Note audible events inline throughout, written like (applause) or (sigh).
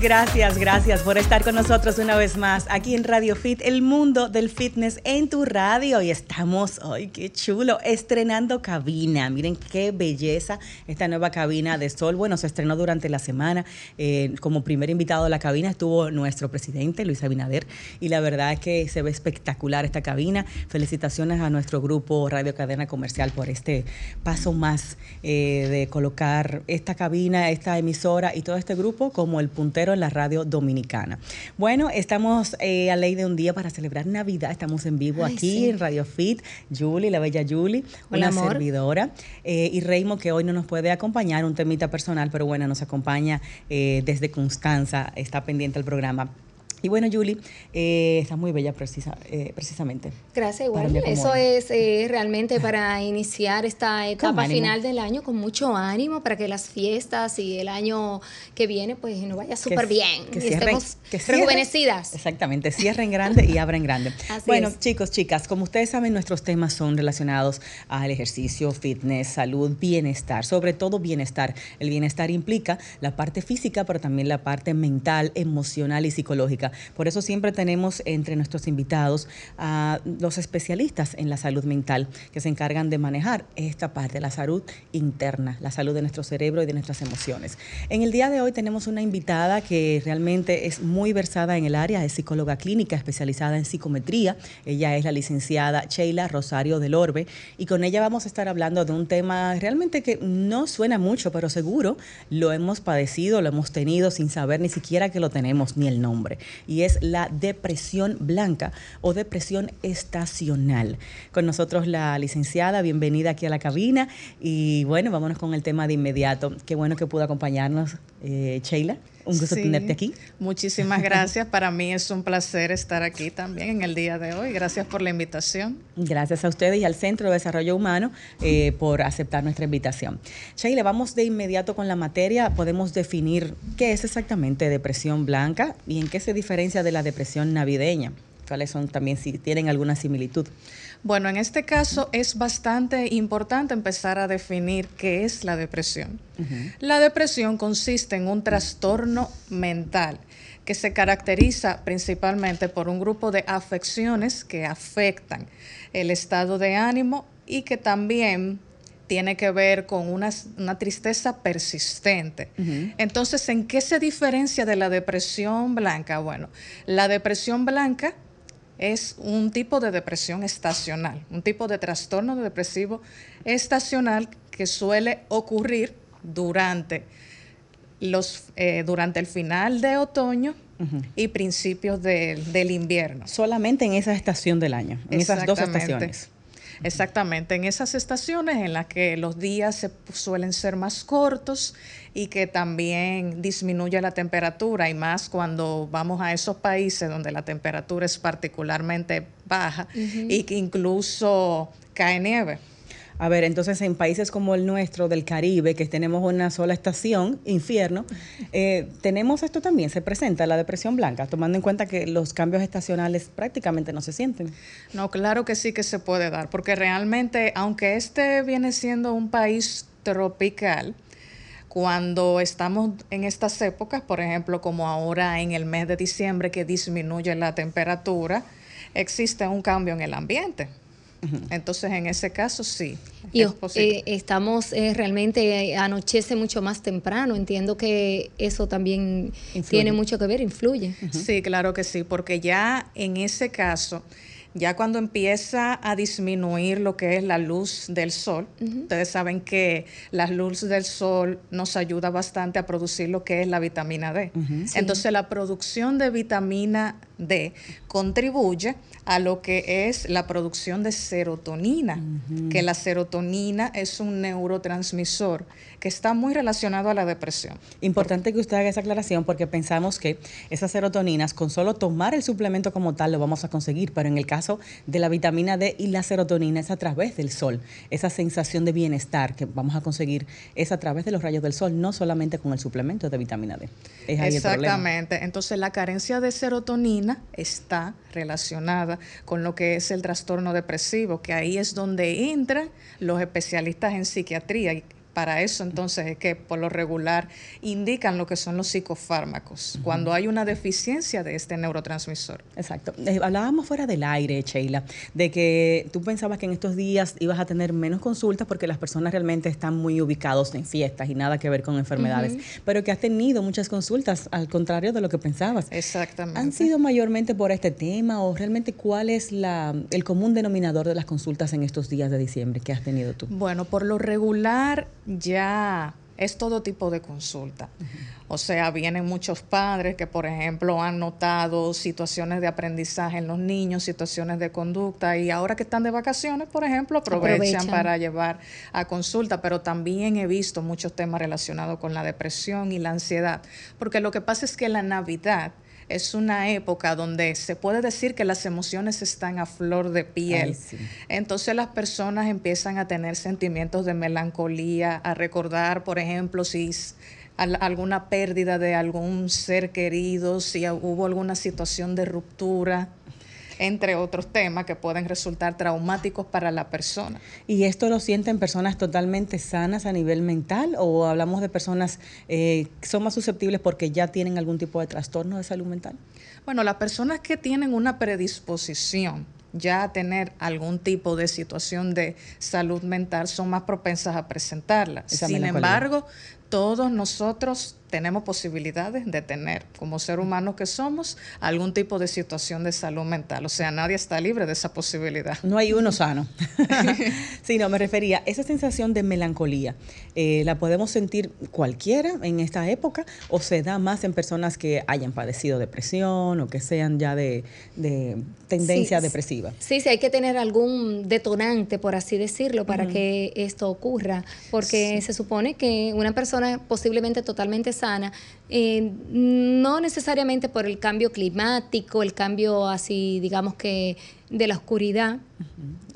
gracias, gracias por estar con nosotros una vez más aquí en Radio Fit, el mundo del fitness en tu radio. Y estamos, ay, qué chulo, estrenando cabina. Miren qué belleza esta nueva cabina de Sol. Bueno, se estrenó durante la semana. Eh, como primer invitado a la cabina estuvo nuestro presidente, Luis Abinader. Y la verdad es que se ve espectacular esta cabina. Felicitaciones a nuestro grupo Radio Cadena Comercial por este paso más eh, de colocar esta cabina, esta emisora y todo este grupo como el puntero en la radio dominicana. Bueno, estamos eh, a ley de un día para celebrar Navidad. Estamos en vivo aquí en Radio Fit. Julie, la bella Julie, una servidora. Eh, y Reimo, que hoy no nos puede acompañar, un temita personal, pero bueno, nos acompaña eh, desde Constanza, está pendiente el programa. Y bueno, Julie, eh, está muy bella precisa, eh, precisamente. Gracias, igual. Eso es eh, realmente para iniciar esta etapa final del año con mucho ánimo para que las fiestas y el año que viene pues nos vaya súper bien que y estemos rejuvenecidas. Exactamente, cierren grande y abren grande. (laughs) bueno, chicos, chicas, como ustedes saben, nuestros temas son relacionados al ejercicio, fitness, salud, bienestar, sobre todo bienestar. El bienestar implica la parte física, pero también la parte mental, emocional y psicológica. Por eso siempre tenemos entre nuestros invitados a los especialistas en la salud mental que se encargan de manejar esta parte, la salud interna, la salud de nuestro cerebro y de nuestras emociones. En el día de hoy tenemos una invitada que realmente es muy versada en el área, es psicóloga clínica especializada en psicometría. Ella es la licenciada Sheila Rosario del Orbe y con ella vamos a estar hablando de un tema realmente que no suena mucho, pero seguro lo hemos padecido, lo hemos tenido sin saber ni siquiera que lo tenemos ni el nombre y es la depresión blanca o depresión estacional. Con nosotros la licenciada, bienvenida aquí a la cabina y bueno, vámonos con el tema de inmediato. Qué bueno que pudo acompañarnos, eh, Sheila. Un gusto tenerte aquí. Muchísimas (laughs) gracias. Para mí es un placer estar aquí también en el día de hoy. Gracias por la invitación. Gracias a ustedes y al Centro de Desarrollo Humano eh, por aceptar nuestra invitación. Sheila, vamos de inmediato con la materia. Podemos definir qué es exactamente depresión blanca y en qué se diferencia de la depresión navideña. ¿Cuáles son también si tienen alguna similitud? Bueno, en este caso es bastante importante empezar a definir qué es la depresión. La depresión consiste en un trastorno mental que se caracteriza principalmente por un grupo de afecciones que afectan el estado de ánimo y que también tiene que ver con una, tristeza persistente. Entonces, ¿en qué se diferencia de la depresión blanca? Bueno, la depresión blanca es un tipo de depresión estacional, un tipo de trastorno depresivo estacional que suele ocurrir durante, los, eh, durante el final de otoño y principios del invierno. Solamente en esa estación del año, en esas dos estaciones. Exactamente, en esas estaciones en las que los días se, suelen ser más cortos y que también disminuye la temperatura y más cuando vamos a esos países donde la temperatura es particularmente baja y que incluso cae nieve. A ver, entonces en países como el nuestro, del Caribe, que tenemos una sola estación, infierno, eh, tenemos esto también, se presenta la depresión blanca, tomando en cuenta que los cambios estacionales prácticamente no se sienten. No, claro que sí que se puede dar, porque realmente, aunque este viene siendo un país tropical, cuando estamos en estas épocas, por ejemplo, como ahora en el mes de diciembre que disminuye la temperatura, existe un cambio en el ambiente. Entonces, en ese caso, sí. Y eh, estamos eh, realmente, eh, anochece mucho más temprano. Entiendo que eso también tiene mucho que ver, influye. Sí, claro que sí, porque ya en ese caso Ya cuando empieza a disminuir lo que es la luz del sol, ustedes saben que la luz del sol nos ayuda bastante a producir lo que es la vitamina D. Entonces la producción de vitamina D contribuye a lo que es la producción de serotonina, que la serotonina es un neurotransmisor que está muy relacionado a la depresión. Importante que usted haga esa aclaración porque pensamos que esas serotoninas, con solo tomar el suplemento como tal, lo vamos a conseguir, pero en el caso de la vitamina D y la serotonina es a través del sol. Esa sensación de bienestar que vamos a conseguir es a través de los rayos del sol, no solamente con el suplemento de vitamina D. Exactamente. Entonces la carencia de serotonina está relacionada con lo que es el trastorno depresivo, que ahí es donde entran los especialistas en psiquiatría para eso entonces es que por lo regular indican lo que son los psicofármacos, cuando hay una deficiencia de este neurotransmisor. Exacto. Eh, hablábamos fuera del aire, Sheila, de que tú pensabas que en estos días ibas a tener menos consultas porque las personas realmente están muy ubicados en fiestas y nada que ver con enfermedades, pero que has tenido muchas consultas al contrario de lo que pensabas. Exactamente. ¿Han sido mayormente por este tema o realmente cuál es la, el común denominador de las consultas en estos días de diciembre que has tenido tú? Bueno, por lo regular ya es todo tipo de consulta. O sea, vienen muchos padres que, por ejemplo, han notado situaciones de aprendizaje en los niños, situaciones de conducta, y ahora que están de vacaciones, por ejemplo, aprovechan, para llevar a consulta. Pero también he visto muchos temas relacionados con la depresión y la ansiedad, porque lo que pasa es que la Navidad es una época donde se puede decir que las emociones están a flor de piel. Entonces las personas empiezan a tener sentimientos de melancolía, a recordar, por ejemplo, si alguna pérdida de algún ser querido, si hubo alguna situación de ruptura entre otros temas que pueden resultar traumáticos para la persona. ¿Y esto lo sienten personas totalmente sanas a nivel mental o hablamos de personas eh, que son más susceptibles porque ya tienen algún tipo de trastorno de salud mental? Bueno, las personas que tienen una predisposición ya a tener algún tipo de situación de salud mental son más propensas a presentarla. Sin embargo, todos nosotros tenemos posibilidades de tener, como ser humanos que somos, algún tipo de situación de salud mental. O sea, nadie está libre de esa posibilidad. No hay uno sano. (laughs) sí, no, me refería, esa sensación de melancolía, eh, ¿la podemos sentir cualquiera en esta época o se da más en personas que hayan padecido depresión o que sean ya de, tendencia depresiva? Sí, sí, hay que tener algún detonante, por así decirlo, para que esto ocurra, porque se supone que una persona posiblemente totalmente sana, eh, no necesariamente por el cambio climático, el cambio así, digamos que de la oscuridad.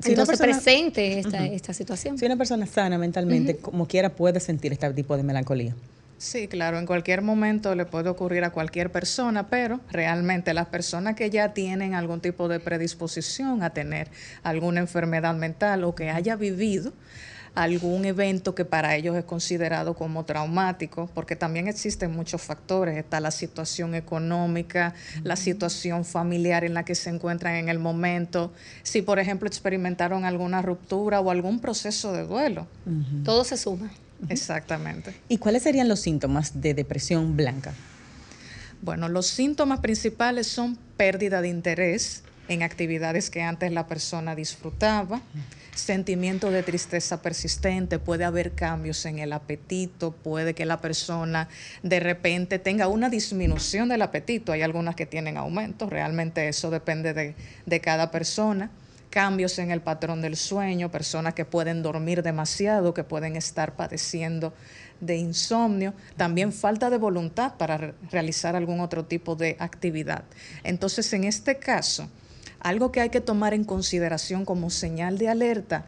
Entonces presente esta, esta situación. Si una persona sana mentalmente, como quiera, puede sentir este tipo de melancolía. Sí, claro, en cualquier momento le puede ocurrir a cualquier persona, pero realmente las personas que ya tienen algún tipo de predisposición a tener alguna enfermedad mental o que haya vivido algún evento que para ellos es considerado como traumático, porque también existen muchos factores. Está la situación económica, la situación familiar en la que se encuentran en el momento, si por ejemplo experimentaron alguna ruptura o algún proceso de duelo. Todo se suma. Exactamente. ¿Y cuáles serían los síntomas de depresión blanca? Bueno, los síntomas principales son pérdida de interés en actividades que antes la persona disfrutaba. Sentimiento de tristeza persistente, puede haber cambios en el apetito, puede que la persona de repente tenga una disminución del apetito, hay algunas que tienen aumento, realmente eso depende de, de cada persona. Cambios en el patrón del sueño, personas que pueden dormir demasiado, que pueden estar padeciendo de insomnio, también falta de voluntad para realizar algún otro tipo de actividad. Entonces, en este caso, algo que hay que tomar en consideración como señal de alerta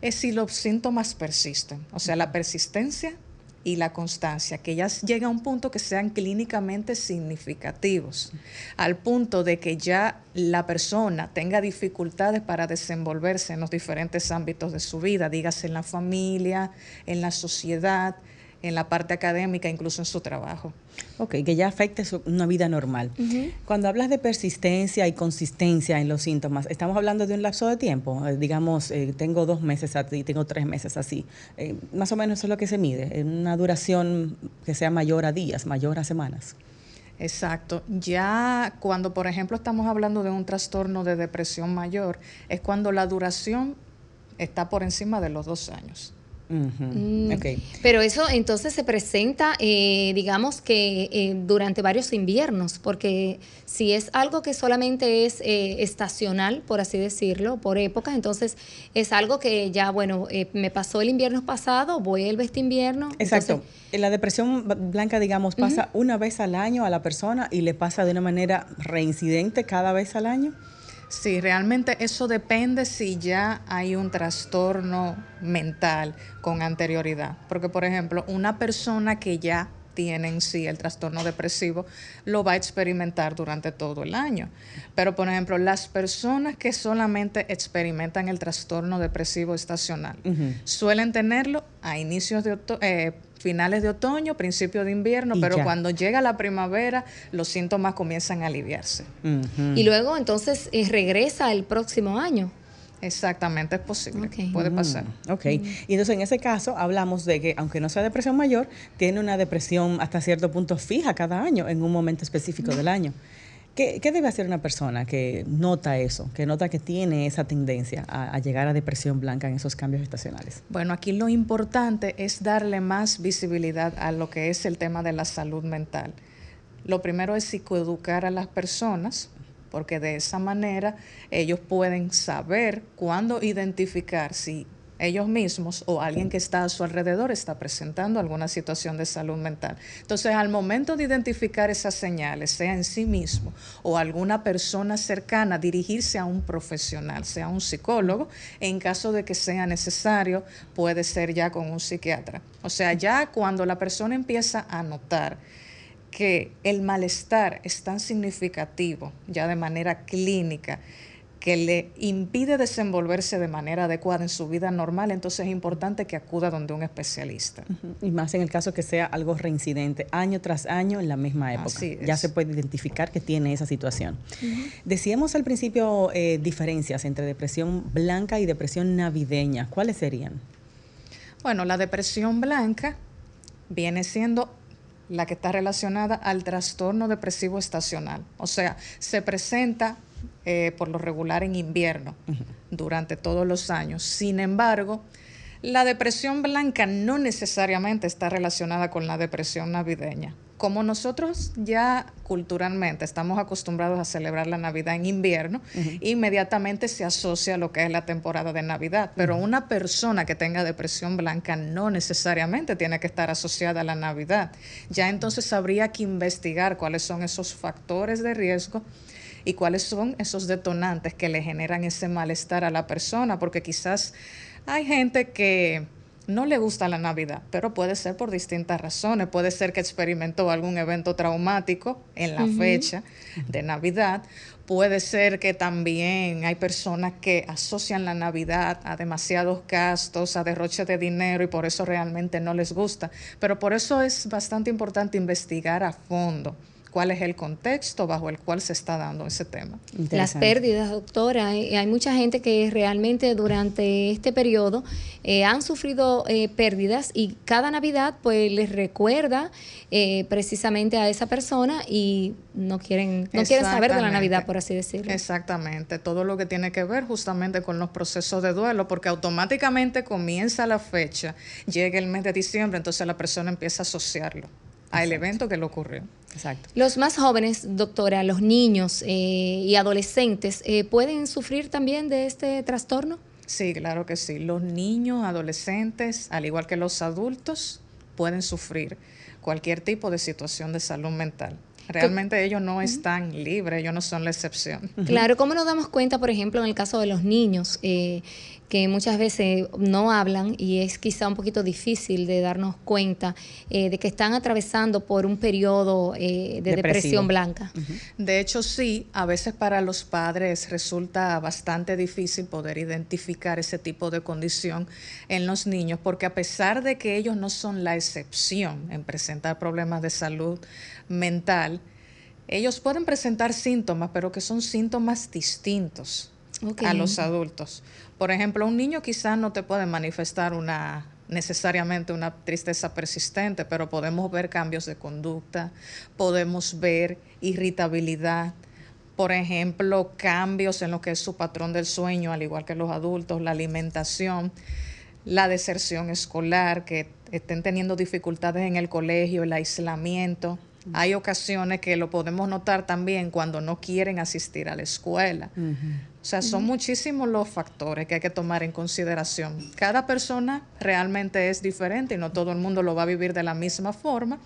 es si los síntomas persisten, o sea, la persistencia y la constancia, que ya llega a un punto que sean clínicamente significativos, al punto de que ya la persona tenga dificultades para desenvolverse en los diferentes ámbitos de su vida, dígase en la familia, en la sociedad, en la parte académica, incluso en su trabajo. Ok, que ya afecte una vida normal. Cuando hablas de persistencia y consistencia en los síntomas, ¿estamos hablando de un lapso de tiempo? Eh, digamos, eh, tengo dos meses así, tengo tres meses así. Eh, más o menos eso es lo que se mide, una duración que sea mayor a días, mayor a semanas. Exacto. Ya cuando, por ejemplo, estamos hablando de un trastorno de depresión mayor, es cuando la duración está por encima de los dos años. Mm. Pero eso entonces se presenta, eh, digamos que eh, durante varios inviernos, porque si es algo que solamente es eh, estacional, por así decirlo, por época, entonces es algo que ya, bueno, me pasó el invierno pasado, voy el este invierno. Exacto. la depresión blanca, digamos, pasa una vez al año a la persona y le pasa de una manera reincidente cada vez al año. Sí, realmente eso depende si ya hay un trastorno mental con anterioridad. Porque, por ejemplo, una persona que ya tiene en sí el trastorno depresivo lo va a experimentar durante todo el año. Pero, por ejemplo, las personas que solamente experimentan el trastorno depresivo estacional suelen tenerlo a inicios de eh, finales de otoño, principio de invierno, pero cuando llega la primavera los síntomas comienzan a aliviarse. Y luego entonces eh, regresa el próximo año. Exactamente, es posible, puede mm, pasar. ok, y entonces en ese caso hablamos de que aunque no sea depresión mayor, tiene una depresión hasta cierto punto fija cada año en un momento específico del año. ¿Qué, debe hacer una persona que nota eso, que nota que tiene esa tendencia a, llegar a depresión blanca en esos cambios estacionales? Bueno, aquí lo importante es darle más visibilidad a lo que es el tema de la salud mental. Lo primero es psicoeducar a las personas, porque de esa manera ellos pueden saber cuándo identificar si ellos mismos o alguien que está a su alrededor está presentando alguna situación de salud mental. Entonces, al momento de identificar esas señales, sea en sí mismo o alguna persona cercana, dirigirse a un profesional, sea un psicólogo, en caso de que sea necesario, puede ser ya con un psiquiatra. O sea, ya cuando la persona empieza a notar que el malestar es tan significativo, ya de manera clínica, que le impide desenvolverse de manera adecuada en su vida normal, entonces es importante que acuda donde un especialista. Y más en el caso que sea algo reincidente, año tras año en la misma época. Ya se puede identificar que tiene esa situación. Decíamos al principio eh, diferencias entre depresión blanca y depresión navideña. ¿Cuáles serían? Bueno, la depresión blanca viene siendo la que está relacionada al trastorno depresivo estacional. O sea, se presenta eh, por lo regular en invierno durante todos los años. Sin embargo, la depresión blanca no necesariamente está relacionada con la depresión navideña. Como nosotros ya culturalmente estamos acostumbrados a celebrar la Navidad en invierno, inmediatamente se asocia a lo que es la temporada de Navidad. Pero una persona que tenga depresión blanca no necesariamente tiene que estar asociada a la Navidad. Ya entonces habría que investigar cuáles son esos factores de riesgo y cuáles son esos detonantes que le generan ese malestar a la persona, porque quizás hay gente que no le gusta la Navidad, pero puede ser por distintas razones. Puede ser que experimentó algún evento traumático en la fecha de Navidad. Puede ser que también hay personas que asocian la Navidad a demasiados gastos, a derroche de dinero y por eso realmente no les gusta. Pero por eso es bastante importante investigar a fondo cuál es el contexto bajo el cual se está dando ese tema. Las pérdidas, doctora, eh, hay mucha gente que realmente durante este periodo eh, han sufrido eh, pérdidas y cada Navidad pues les recuerda precisamente a esa persona y no quieren, no quieren saber de la Navidad, por así decirlo. Exactamente, todo lo que tiene que ver justamente con los procesos de duelo, porque automáticamente comienza la fecha, llega el mes de diciembre, entonces la persona empieza a asociarlo al evento que le ocurrió. Exacto. Los más jóvenes, doctora, los niños eh, y adolescentes, eh, ¿pueden sufrir también de este trastorno? Sí, claro que sí. Los niños, adolescentes, al igual que los adultos, pueden sufrir cualquier tipo de situación de salud mental. Realmente ellos no están libres, ellos no son la excepción. Claro, ¿cómo nos damos cuenta, por ejemplo, en el caso de los niños? Eh, que muchas veces no hablan y es quizá un poquito difícil de darnos cuenta eh, de que están atravesando por un periodo eh, de depresión blanca. De hecho, sí, a veces para los padres resulta bastante difícil poder identificar ese tipo de condición en los niños, porque a pesar de que ellos no son la excepción en presentar problemas de salud mental, ellos pueden presentar síntomas, pero que son síntomas distintos a los adultos. Por ejemplo, un niño quizás no te puede manifestar una necesariamente una tristeza persistente, pero podemos ver cambios de conducta, podemos ver irritabilidad, por ejemplo, cambios en lo que es su patrón del sueño, al igual que los adultos, la alimentación, la deserción escolar, que estén teniendo dificultades en el colegio, el aislamiento. Hay ocasiones que lo podemos notar también cuando no quieren asistir a la escuela. O sea, son muchísimos los factores que hay que tomar en consideración. Cada persona realmente es diferente y no todo el mundo lo va a vivir de la misma forma,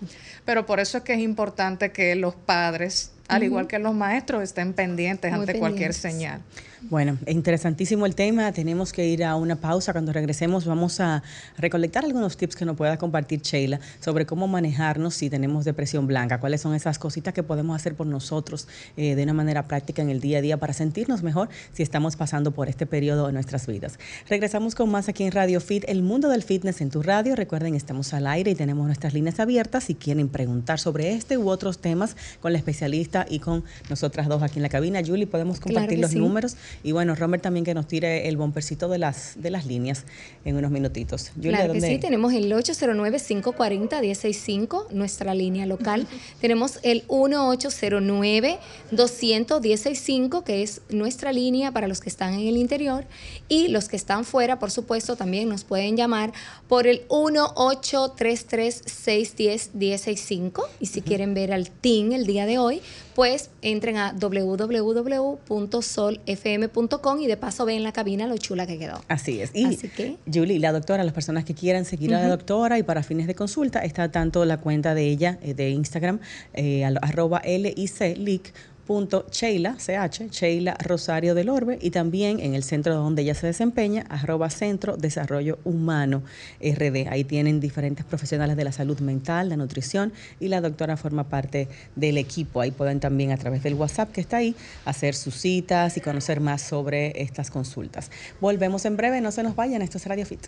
pero por eso es que es importante que los padres al igual que los maestros estén pendientes ante cualquier señal. Bueno, interesantísimo el tema. Tenemos que ir a una pausa. Cuando regresemos vamos a recolectar algunos tips que nos pueda compartir Sheila sobre cómo manejarnos si tenemos depresión blanca, cuáles son esas cositas que podemos hacer por nosotros eh, de una manera práctica en el día a día para sentirnos mejor si estamos pasando por este periodo de nuestras vidas. Regresamos con más aquí en Radio Fit, el mundo del fitness en tu radio. Recuerden, estamos al aire y tenemos nuestras líneas abiertas si quieren preguntar sobre este u otros temas con la especialista y con nosotras dos aquí en la cabina. Julie, podemos compartir los números y bueno, Robert también que nos tire el bompercito de las, de las líneas en unos minutitos. claro que sí, tenemos el 809-540-165, nuestra línea local. tenemos el 1809-200-165, que es nuestra línea para los que están en el interior. Y los que están fuera, por supuesto, también nos pueden llamar por el 1833-610-165. Y si quieren ver al team el día de hoy, pues entren a www.solfm.com y de paso ven la cabina lo chula que quedó. Así es. Y Así que, Julie, la doctora, las personas que quieran seguir a la doctora y para fines de consulta, está tanto la cuenta de ella eh, de Instagram, eh, arroba LIC Sheila, CH, Sheila Rosario del Orbe, y también en el centro donde ella se desempeña, arroba Centro Desarrollo Humano RD. Ahí tienen diferentes profesionales de la salud mental, la nutrición, y la doctora forma parte del equipo. Ahí pueden también a través del WhatsApp que está ahí hacer sus citas y conocer más sobre estas consultas. Volvemos en breve, no se nos vayan, esto es Radio Fit.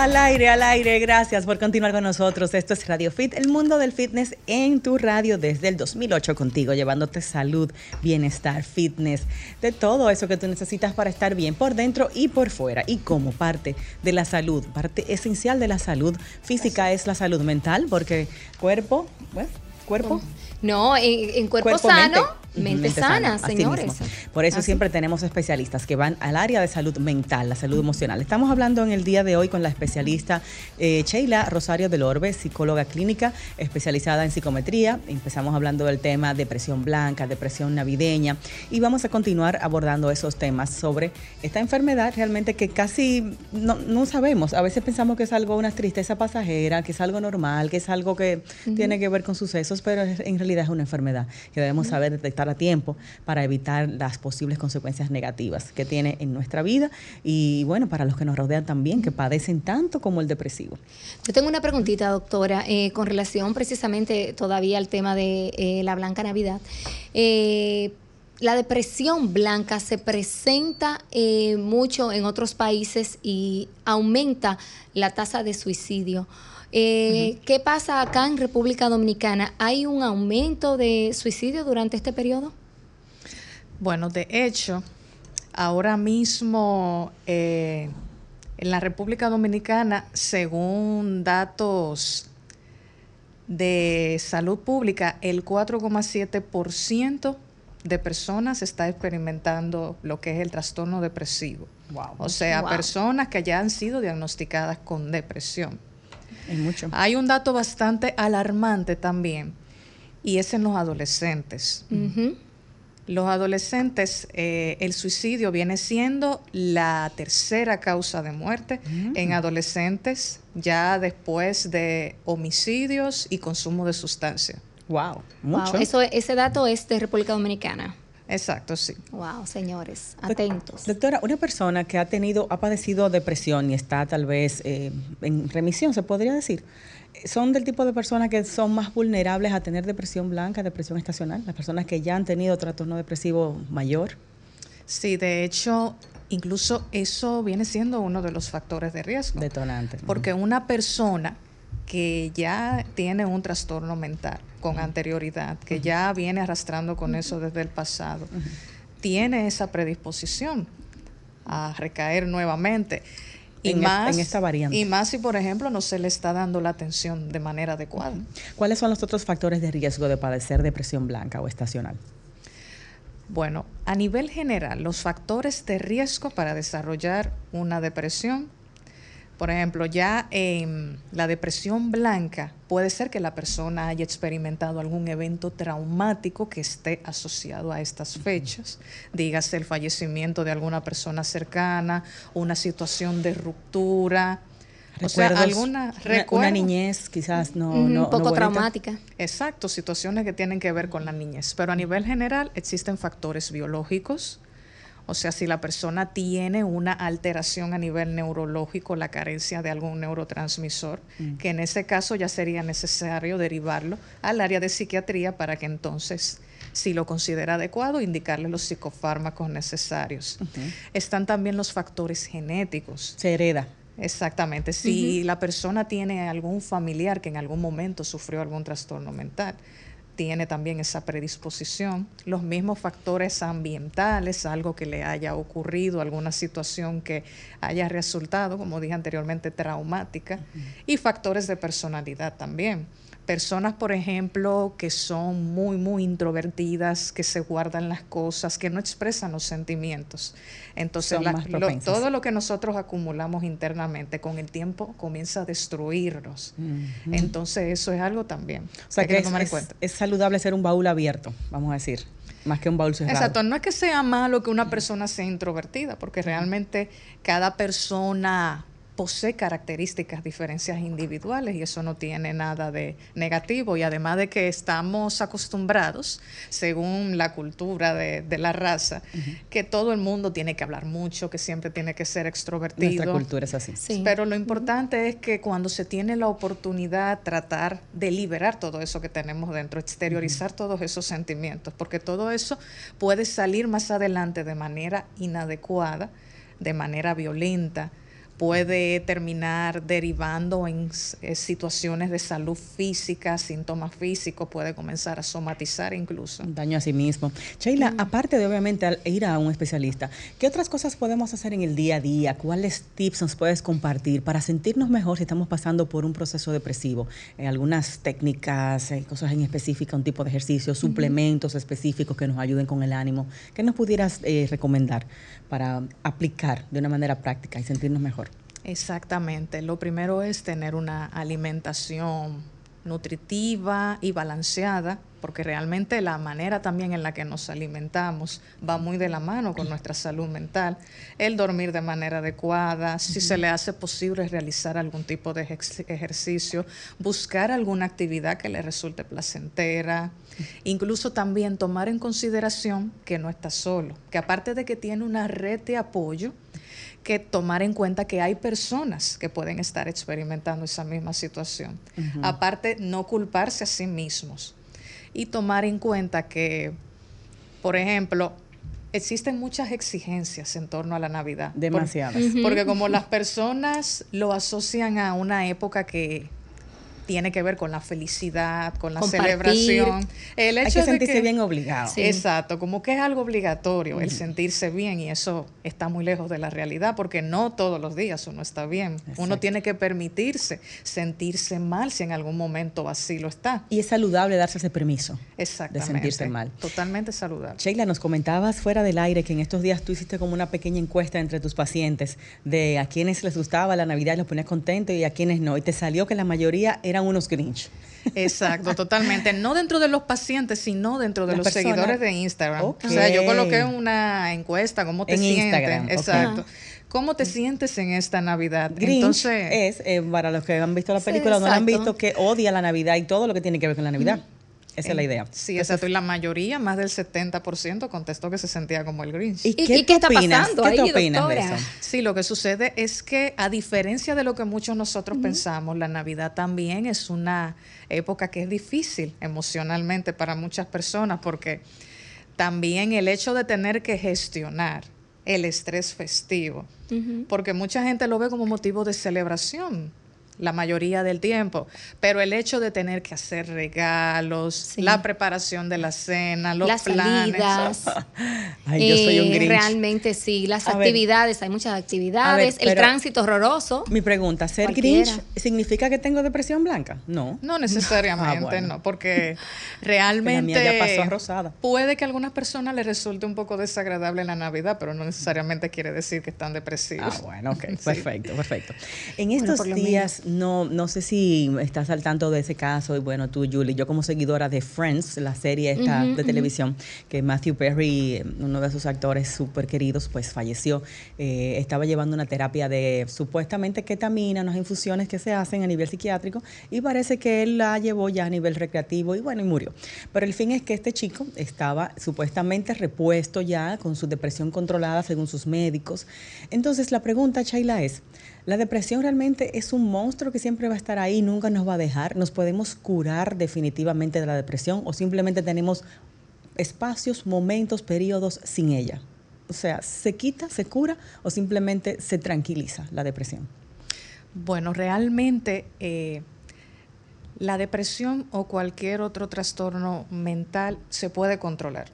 Al aire, al aire, gracias por continuar con nosotros. Esto es Radio Fit, el mundo del fitness en tu radio desde el 2008 contigo, llevándote salud, bienestar, fitness, de todo eso que tú necesitas para estar bien por dentro y por fuera. Y como parte de la salud, parte esencial de la salud física es la salud mental, porque cuerpo, bueno, cuerpo. No, en, cuerpo, sano. Mente, sana, señores. Por eso siempre tenemos especialistas que van al área de salud mental, la salud emocional. Estamos hablando en el día de hoy con la especialista eh, Sheila Rosario del Orbe, psicóloga clínica especializada en psicometría. Empezamos hablando del tema depresión blanca, depresión navideña y vamos a continuar abordando esos temas sobre esta enfermedad realmente que casi no, no sabemos. A veces pensamos que es algo, una tristeza pasajera, que es algo normal, que es algo que tiene que ver con sucesos, pero en realidad es una enfermedad que debemos saber detectar a tiempo para evitar las posibles consecuencias negativas que tiene en nuestra vida y bueno, para los que nos rodean también, que padecen tanto como el depresivo. Yo tengo una preguntita, doctora, eh, con relación precisamente todavía al tema de eh, la Blanca Navidad. Eh, la depresión blanca se presenta mucho en otros países y aumenta la tasa de suicidio. Eh, ¿Qué pasa acá en República Dominicana? ¿Hay un aumento de suicidio durante este periodo? Bueno, de hecho, ahora mismo eh, en la República Dominicana, según datos de salud pública, el 4,7% de personas está experimentando lo que es el trastorno depresivo. O sea, personas que ya han sido diagnosticadas con depresión. Hay un dato bastante alarmante también, y es en los adolescentes. Los adolescentes, eh, el suicidio viene siendo la tercera causa de muerte mm. en adolescentes, ya después de homicidios y consumo de sustancias. Wow, mucho. Eso, ese dato es de República Dominicana. Exacto, sí. Wow, señores, atentos. Doctora, una persona que ha tenido, ha padecido depresión y está tal vez eh, en remisión, se podría decir, ¿son del tipo de personas que son más vulnerables a tener depresión blanca, depresión estacional? Las personas que ya han tenido trastorno depresivo mayor. Sí, de hecho, incluso eso viene siendo uno de los factores de riesgo. Detonantes. Porque una persona que ya tiene un trastorno mental con anterioridad, que ya viene arrastrando con eso desde el pasado, tiene esa predisposición a recaer nuevamente. Y más, en esta variante. Y más si, por ejemplo, no se le está dando la atención de manera adecuada. ¿Cuáles son los otros factores de riesgo de padecer depresión blanca o estacional? Bueno, a nivel general, los factores de riesgo para desarrollar una depresión por ejemplo, ya en la depresión blanca puede ser que la persona haya experimentado algún evento traumático que esté asociado a estas fechas, dígase el fallecimiento de alguna persona cercana, una situación de ruptura, o sea, alguna una, niñez quizás no, un poco traumática. Exacto, situaciones que tienen que ver con la niñez. Pero a nivel general existen factores biológicos, o sea, si la persona tiene una alteración a nivel neurológico, la carencia de algún neurotransmisor, mm. que en ese caso ya sería necesario derivarlo al área de psiquiatría para que entonces si lo considera adecuado, indicarle los psicofármacos necesarios. Están también los factores genéticos. Se hereda. Exactamente. Si la persona tiene algún familiar que en algún momento sufrió algún trastorno mental, tiene también esa predisposición. Los mismos factores ambientales, algo que le haya ocurrido, alguna situación que haya resultado, como dije anteriormente, traumática, y factores de personalidad también personas, por ejemplo, que son muy, muy introvertidas, que se guardan las cosas, que no expresan los sentimientos. Entonces, todo lo que nosotros acumulamos internamente con el tiempo comienza a destruirnos. Entonces, eso es algo también. O sea, que, es, es, saludable ser un baúl abierto, vamos a decir más que un baúl cerrado. Exacto, no es que sea malo que una persona sea introvertida, porque realmente cada persona posee características, diferencias individuales y eso no tiene nada de negativo. Y además de que estamos acostumbrados, según la cultura de, la raza, que todo el mundo tiene que hablar mucho, que siempre tiene que ser extrovertido. Nuestra cultura es así. Pero lo importante es que cuando se tiene la oportunidad, tratar de liberar todo eso que tenemos dentro, exteriorizar todos esos sentimientos, porque todo eso puede salir más adelante de manera inadecuada, de manera violenta puede terminar derivando en eh, situaciones de salud física, síntomas físicos, puede comenzar a somatizar incluso. Daño a sí mismo. Sheila, mm. aparte de obviamente ir a un especialista, ¿qué otras cosas podemos hacer en el día a día? ¿Cuáles tips nos puedes compartir para sentirnos mejor si estamos pasando por un proceso depresivo? Eh, algunas técnicas, eh, cosas en específico, un tipo de ejercicio, suplementos específicos que nos ayuden con el ánimo. ¿Qué nos pudieras recomendar para aplicar de una manera práctica y sentirnos mejor? Exactamente. Lo primero es tener una alimentación nutritiva y balanceada, porque realmente la manera también en la que nos alimentamos va muy de la mano con nuestra salud mental. El dormir de manera adecuada, si se le hace posible realizar algún tipo de ejercicio, buscar alguna actividad que le resulte placentera, incluso también tomar en consideración que no está solo, que aparte de que tiene una red de apoyo, que tomar en cuenta que hay personas que pueden estar experimentando esa misma situación. Aparte, no culparse a sí mismos y tomar en cuenta que, por ejemplo, existen muchas exigencias en torno a la Navidad. Demasiadas. porque como las personas lo asocian a una época que tiene que ver con la felicidad, con la celebración. El hecho Hay que sentirse bien obligado. Exacto, como que es algo obligatorio el sentirse bien y eso está muy lejos de la realidad porque no todos los días uno está bien. Uno tiene que permitirse sentirse mal si en algún momento así lo está. Y es saludable darse ese permiso de sentirse mal. Totalmente saludable. Sheila, nos comentabas fuera del aire que en estos días tú hiciste como una pequeña encuesta entre tus pacientes de a quienes les gustaba la Navidad y los ponías contentos y a quienes no. Y te salió que la mayoría eran unos Grinch. Exacto, totalmente. No dentro de los pacientes, sino dentro de los seguidores de Instagram. O sea, yo coloqué una encuesta, ¿cómo te sientes? Exacto. ¿Cómo te sientes en esta Navidad? Grinch Entonces, es, eh, para los que han visto la película o no la han visto, que odia la Navidad y todo lo que tiene que ver con la Navidad. Esa es la idea. Sí, exacto. Y la mayoría, más del 70%, contestó que se sentía como el Grinch. ¿Y, qué, está pasando ¿Qué te opinas de eso? Sí, lo que sucede es que, a diferencia de lo que muchos nosotros pensamos, la Navidad también es una época que es difícil emocionalmente para muchas personas, porque también el hecho de tener que gestionar el estrés festivo, porque mucha gente lo ve como motivo de celebración la mayoría del tiempo, pero el hecho de tener que hacer regalos, la preparación de la cena, los las planes. Salidas, (laughs) Ay, yo soy un eh, Realmente sí, las actividades, hay muchas actividades, el tránsito horroroso. Mi pregunta, ¿ser Grinch significa que tengo depresión blanca? No. No (laughs) necesariamente, ah, no, porque (laughs) realmente la mía ya pasó rosada. puede que a algunas personas les resulte un poco desagradable la Navidad, pero no necesariamente quiere decir que están depresivos. Ah, bueno, ok, perfecto, perfecto. En estos días no, no sé si estás al tanto de ese caso, y bueno, tú, Julie, yo como seguidora de Friends, la serie esta de televisión, que Matthew Perry, uno de sus actores súper queridos, pues falleció. Eh, estaba llevando una terapia de supuestamente ketamina, unas infusiones que se hacen a nivel psiquiátrico, y parece que él la llevó ya a nivel recreativo y bueno, y murió. Pero el fin es que este chico estaba supuestamente repuesto ya con su depresión controlada según sus médicos. Entonces la pregunta, Chayla, es, la depresión realmente es un monstruo que siempre va a estar ahí, nunca nos va a dejar. ¿Nos podemos curar definitivamente de la depresión o simplemente tenemos espacios, momentos, periodos sin ella? O sea, ¿se quita, se cura o simplemente se tranquiliza la depresión? Bueno, realmente eh, la depresión o cualquier otro trastorno mental se puede controlar.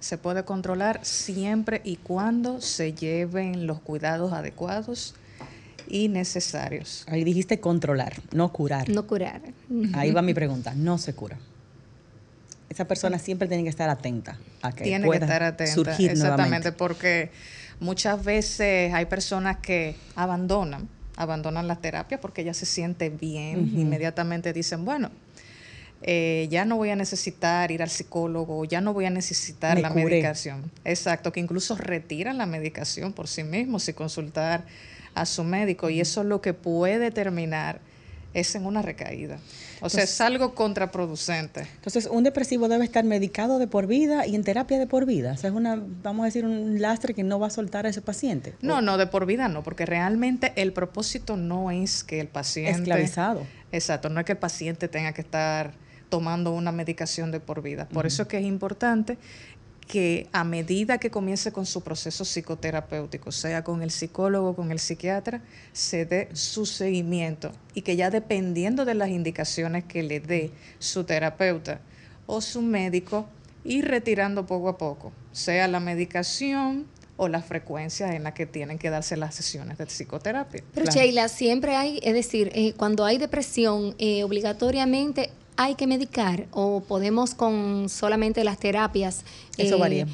Se puede controlar siempre y cuando se lleven los cuidados adecuados y necesarios. Ahí dijiste controlar, no curar. No curar. Ahí va (laughs) mi pregunta, no se cura. Esa persona siempre tiene que estar atenta a que tiene que estar atenta, exactamente, porque muchas veces hay personas que abandonan, abandonan la terapia porque ya se siente bien, inmediatamente dicen, bueno, eh, ya no voy a necesitar ir al psicólogo, ya no voy a necesitar la medicación. Exacto, que incluso retiran la medicación por sí mismos y consultar a su médico y eso lo que puede terminar es en una recaída. O sea, es algo contraproducente. Entonces, un depresivo debe estar medicado de por vida y en terapia de por vida. O sea, es una, vamos a decir, un lastre que no va a soltar a ese paciente. No, no, de por vida no, porque realmente el propósito no es que el paciente... Esclavizado. Exacto, no es que el paciente tenga que estar tomando una medicación de por vida. Por eso es que es importante que a medida que comience con su proceso psicoterapéutico, sea con el psicólogo, con el psiquiatra, se dé su seguimiento y que ya dependiendo de las indicaciones que le dé su terapeuta o su médico, ir retirando poco a poco, sea la medicación o la frecuencia en la que tienen que darse las sesiones de psicoterapia. Pero Sheila, siempre hay, es decir, eh, cuando hay depresión, eh, obligatoriamente hay que medicar o podemos con solamente las terapias eso varía.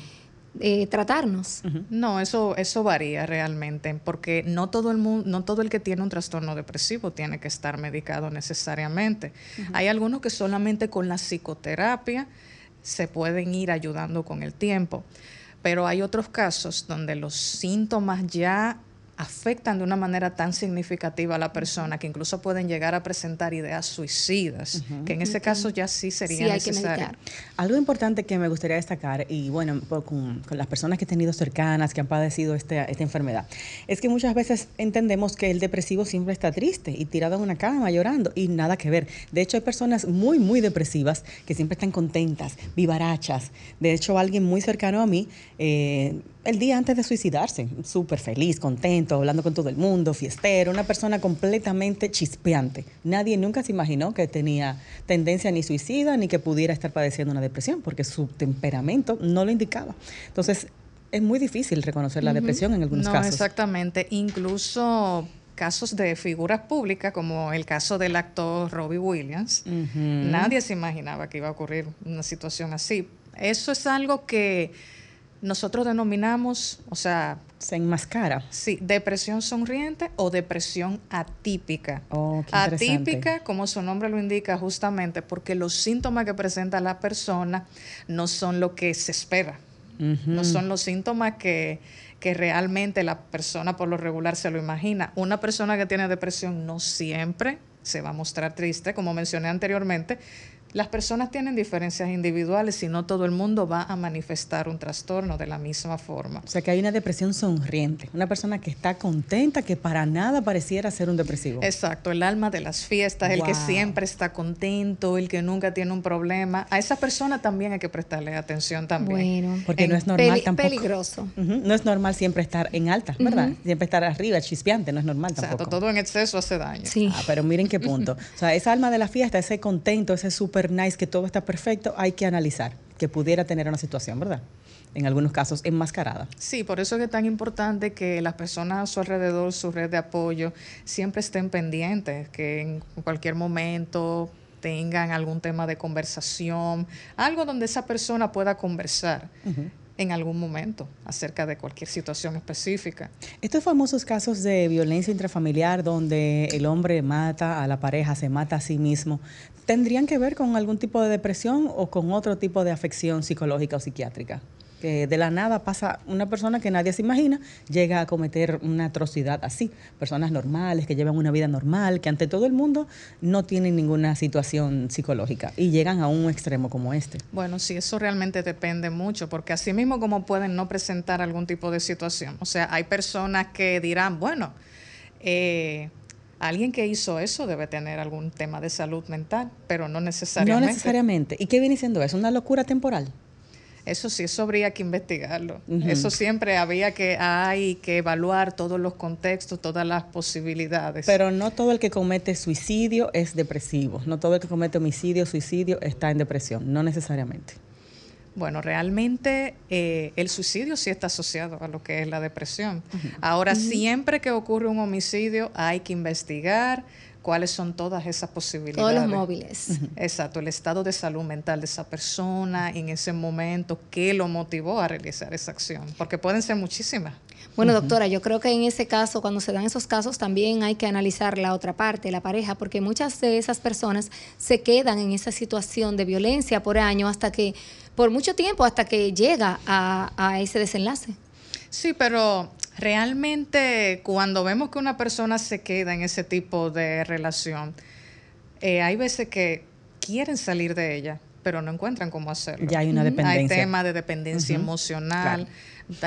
eh, tratarnos no eso eso varía realmente porque no todo el mundo no todo el que tiene un trastorno depresivo tiene que estar medicado necesariamente. Hay algunos que solamente con la psicoterapia se pueden ir ayudando con el tiempo pero hay otros casos donde los síntomas ya afectan de una manera tan significativa a la persona que incluso pueden llegar a presentar ideas suicidas, que en ese caso ya sí sería necesario. Algo importante que me gustaría destacar, y bueno, con, las personas que he tenido cercanas, que han padecido este, esta enfermedad, es que muchas veces entendemos que el depresivo siempre está triste y tirado en una cama llorando, y nada que ver. De hecho, hay personas muy, muy depresivas que siempre están contentas, vivarachas. De hecho, alguien muy cercano a mí, eh, el día antes de suicidarse, súper feliz, contento, hablando con todo el mundo, fiestero, una persona completamente chispeante. Nadie nunca se imaginó que tenía tendencia ni suicida ni que pudiera estar padeciendo una depresión, porque su temperamento no lo indicaba. Entonces, es muy difícil reconocer la depresión en algunos casos. Exactamente, incluso casos de figuras públicas, como el caso del actor Robbie Williams, nadie se imaginaba que iba a ocurrir una situación así. Eso es algo que nosotros denominamos, o sea... Se enmascara. Sí, depresión sonriente o depresión atípica. Oh, atípica, como su nombre lo indica, justamente porque los síntomas que presenta la persona no son lo que se espera. No son los síntomas que, que realmente la persona por lo regular se lo imagina. Una persona que tiene depresión no siempre se va a mostrar triste, como mencioné anteriormente, Las personas tienen diferencias individuales y no todo el mundo va a manifestar un trastorno de la misma forma. O sea que hay una depresión sonriente, una persona que está contenta, que para nada pareciera ser un depresivo. Exacto, el alma de las fiestas, el que siempre está contento, el que nunca tiene un problema. A esa persona también hay que prestarle atención también. Bueno, porque no es normal tampoco. peligroso. No es normal siempre estar en alta, ¿verdad? Siempre estar arriba, chispeante, no es normal tampoco. Exacto, todo en exceso hace daño. Sí. Ah, pero miren qué punto. O sea, esa alma de la fiesta, ese contento, ese nice, que todo está perfecto, hay que analizar que pudiera tener una situación, ¿verdad? En algunos casos enmascarada. Sí, por eso es que es tan importante que las personas a su alrededor, su red de apoyo, siempre estén pendientes, que en cualquier momento tengan algún tema de conversación, algo donde esa persona pueda conversar en algún momento acerca de cualquier situación específica. Estos famosos casos de violencia intrafamiliar donde el hombre mata a la pareja, se mata a sí mismo, ¿tendrían que ver con algún tipo de depresión o con otro tipo de afección psicológica o psiquiátrica? que de la nada pasa una persona que nadie se imagina, llega a cometer una atrocidad así. Personas normales, que llevan una vida normal, que ante todo el mundo no tienen ninguna situación psicológica y llegan a un extremo como este. Bueno, sí, eso realmente depende mucho, porque así mismo como pueden no presentar algún tipo de situación. O sea, hay personas que dirán, bueno, eh, alguien que hizo eso debe tener algún tema de salud mental, pero no necesariamente. No necesariamente. ¿Y qué viene siendo eso? ¿Una locura temporal? Eso sí, eso habría que investigarlo. Eso siempre había que, hay que evaluar todos los contextos, todas las posibilidades. Pero no todo el que comete suicidio es depresivo. No todo el que comete homicidio, suicidio está en depresión. No necesariamente. Bueno, realmente eh, el suicidio sí está asociado a lo que es la depresión. Ahora, siempre que ocurre un homicidio hay que investigar, cuáles son todas esas posibilidades. Todos los móviles. Exacto, el estado de salud mental de esa persona en ese momento, qué lo motivó a realizar esa acción, porque pueden ser muchísimas. Bueno, doctora, yo creo que en ese caso, cuando se dan esos casos, también hay que analizar la otra parte, la pareja, porque muchas de esas personas se quedan en esa situación de violencia por año hasta que, por mucho tiempo, hasta que llega a, a ese desenlace. Sí, pero realmente cuando vemos que una persona se queda en ese tipo de relación, eh, hay veces que quieren salir de ella, pero no encuentran cómo hacerlo. Ya hay una dependencia. Hay tema de dependencia emocional